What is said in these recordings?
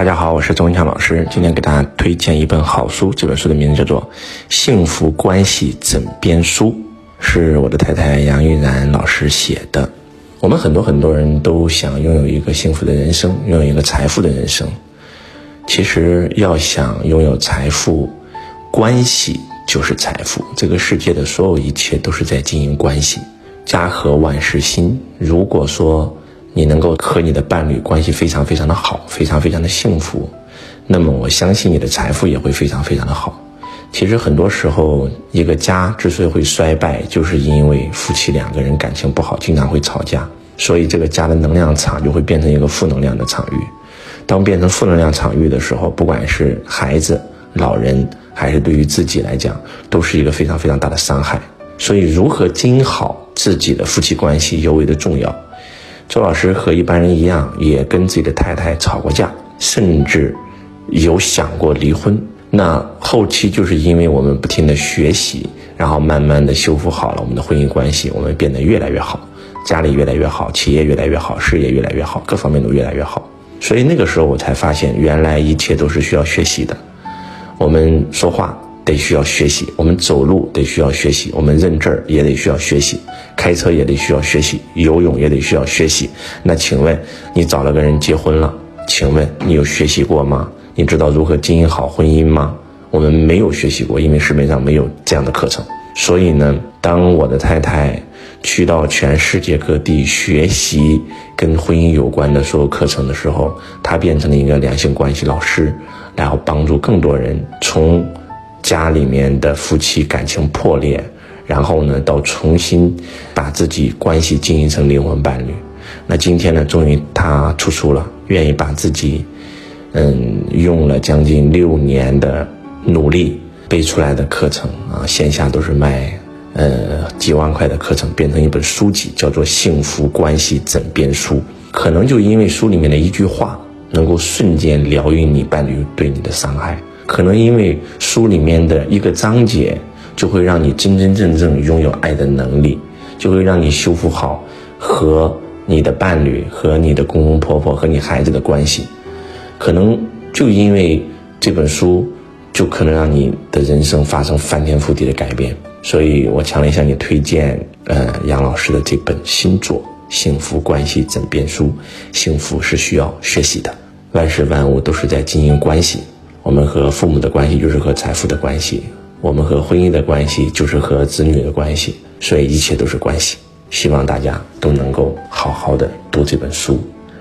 大家好，我是周文强老师，今天给大家推荐一本好书，这本书的名字叫做《幸福关系枕边书》，是我的太太杨玉然老师写的。我们很多很多人都想拥有一个幸福的人生，拥有一个财富的人生。其实要想拥有财富，关系就是财富。这个世界的所有一切都是在经营关系。家和万事兴。如果说你能够和你的伴侣关系非常非常的好，非常非常的幸福，那么我相信你的财富也会非常非常的好。其实很多时候，一个家之所以会衰败，就是因为夫妻两个人感情不好，经常会吵架，所以这个家的能量场就会变成一个负能量的场域。当变成负能量场域的时候，不管是孩子、老人，还是对于自己来讲，都是一个非常非常大的伤害。所以，如何经营好自己的夫妻关系尤为的重要。周老师和一般人一样，也跟自己的太太吵过架，甚至有想过离婚。那后期就是因为我们不停的学习，然后慢慢的修复好了我们的婚姻关系，我们变得越来越好，家里越来越好，企业越来越好，事业越来越好，各方面都越来越好。所以那个时候我才发现，原来一切都是需要学习的。我们说话。得需要学习，我们走路得需要学习，我们认字儿也得需要学习，开车也得需要学习，游泳也得需要学习。那请问你找了个人结婚了，请问你有学习过吗？你知道如何经营好婚姻吗？我们没有学习过，因为市面上没有这样的课程。所以呢，当我的太太去到全世界各地学习跟婚姻有关的所有课程的时候，她变成了一个两性关系老师，然后帮助更多人从。家里面的夫妻感情破裂，然后呢，到重新把自己关系经营成灵魂伴侣。那今天呢，终于他出书了，愿意把自己，嗯，用了将近六年的努力背出来的课程啊，线下都是卖，呃，几万块的课程，变成一本书籍，叫做《幸福关系枕边书》。可能就因为书里面的一句话，能够瞬间疗愈你伴侣对你的伤害。可能因为书里面的一个章节，就会让你真真正正拥有爱的能力，就会让你修复好和你的伴侣、和你的公公婆婆、和你孩子的关系。可能就因为这本书，就可能让你的人生发生翻天覆地的改变。所以我强烈向你推荐，呃，杨老师的这本新作《幸福关系枕边书》。幸福是需要学习的，万事万物都是在经营关系。我们和父母的关系就是和财富的关系，我们和婚姻的关系就是和子女的关系，所以一切都是关系。希望大家都能够好好的读这本书，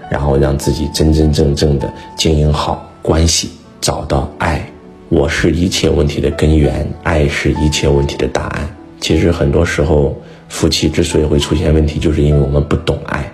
然后让自己真真正正的经营好关系，找到爱。我是一切问题的根源，爱是一切问题的答案。其实很多时候，夫妻之所以会出现问题，就是因为我们不懂爱。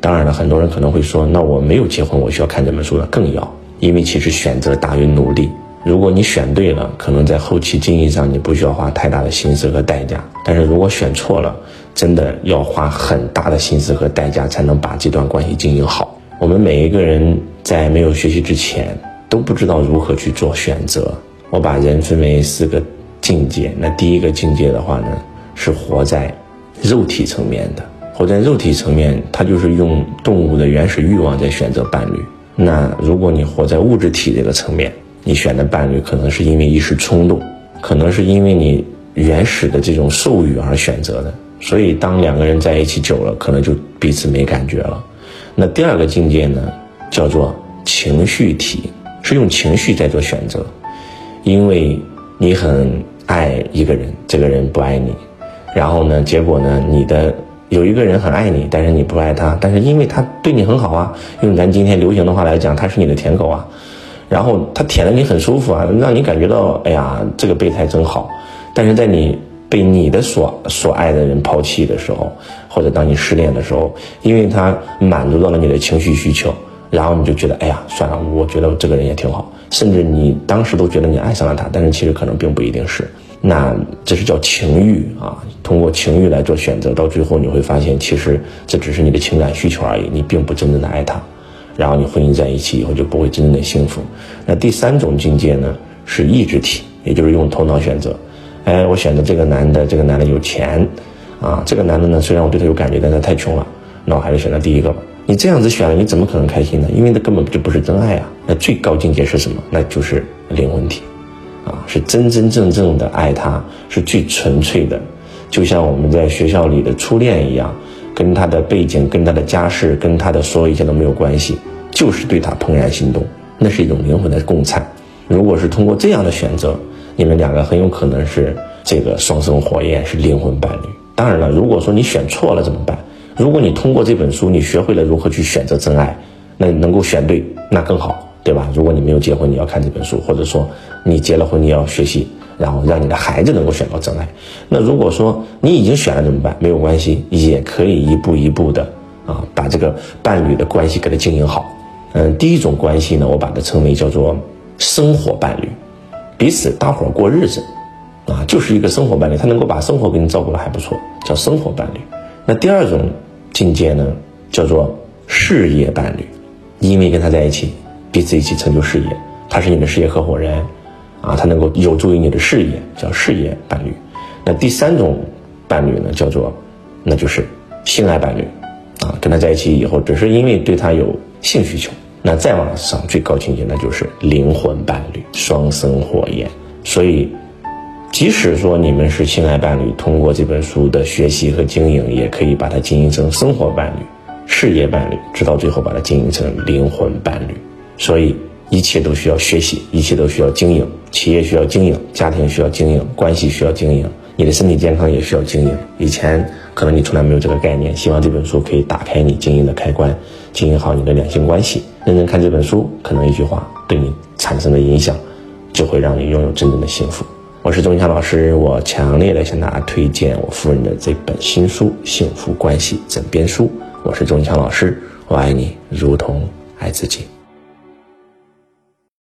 当然了，很多人可能会说，那我没有结婚，我需要看这本书呢？更要。因为其实选择大于努力，如果你选对了，可能在后期经营上你不需要花太大的心思和代价。但是如果选错了，真的要花很大的心思和代价才能把这段关系经营好。我们每一个人在没有学习之前都不知道如何去做选择。我把人分为四个境界，那第一个境界的话呢，是活在肉体层面的，活在肉体层面，它就是用动物的原始欲望在选择伴侣。那如果你活在物质体这个层面，你选的伴侣可能是因为一时冲动，可能是因为你原始的这种兽欲而选择的。所以当两个人在一起久了，可能就彼此没感觉了。那第二个境界呢，叫做情绪体，是用情绪在做选择，因为你很爱一个人，这个人不爱你，然后呢，结果呢，你的。有一个人很爱你，但是你不爱他，但是因为他对你很好啊，用咱今天流行的话来讲，他是你的舔狗啊，然后他舔的你很舒服啊，让你感觉到哎呀，这个备胎真好。但是在你被你的所所爱的人抛弃的时候，或者当你失恋的时候，因为他满足到了你的情绪需求，然后你就觉得哎呀，算了，我觉得这个人也挺好，甚至你当时都觉得你爱上了他，但是其实可能并不一定是。那这是叫情欲啊，通过情欲来做选择，到最后你会发现，其实这只是你的情感需求而已，你并不真正的爱他，然后你婚姻在一起以后就不会真正的幸福。那第三种境界呢，是意志体，也就是用头脑选择。哎，我选择这个男的，这个男的有钱，啊，这个男的呢，虽然我对他有感觉，但他太穷了，那我还是选择第一个吧。你这样子选了，你怎么可能开心呢？因为那根本就不是真爱啊。那最高境界是什么？那就是灵魂体，啊，是真真正正的爱他，是最纯粹的，就像我们在学校里的初恋一样，跟他的背景、跟他的家世、跟他的所有一切都没有关系，就是对他怦然心动，那是一种灵魂的共灿。如果是通过这样的选择，你们两个很有可能是这个双生火焰，是灵魂伴侣。当然了，如果说你选错了怎么办？如果你通过这本书，你学会了如何去选择真爱，那你能够选对，那更好，对吧？如果你没有结婚，你要看这本书，或者说你结了婚，你要学习，然后让你的孩子能够选到真爱。那如果说你已经选了怎么办？没有关系，也可以一步一步的啊，把这个伴侣的关系给他经营好。嗯，第一种关系呢，我把它称为叫做生活伴侣，彼此搭伙过日子。啊，就是一个生活伴侣，他能够把生活给你照顾的还不错，叫生活伴侣。那第二种境界呢，叫做事业伴侣，因为跟他在一起，彼此一起成就事业，他是你的事业合伙人，啊，他能够有助于你的事业，叫事业伴侣。那第三种伴侣呢，叫做，那就是性爱伴侣，啊，跟他在一起以后，只是因为对他有性需求。那再往上最高境界，那就是灵魂伴侣，双生火焰。所以。即使说你们是性爱伴侣，通过这本书的学习和经营，也可以把它经营成生活伴侣、事业伴侣，直到最后把它经营成灵魂伴侣。所以一切都需要学习，一切都需要经营。企业需要经营，家庭需要经营，关系需要经营，你的身体健康也需要经营。以前可能你从来没有这个概念，希望这本书可以打开你经营。的开关，经营。好你的两性关系。认真看这本书，可能一句话对你产生的影响，就会让你拥有真正的幸福。我是钟强老师，我强烈的向大家推荐我夫人的这本新书《幸福关系枕边书》。我是钟强老师，我爱你如同爱自己。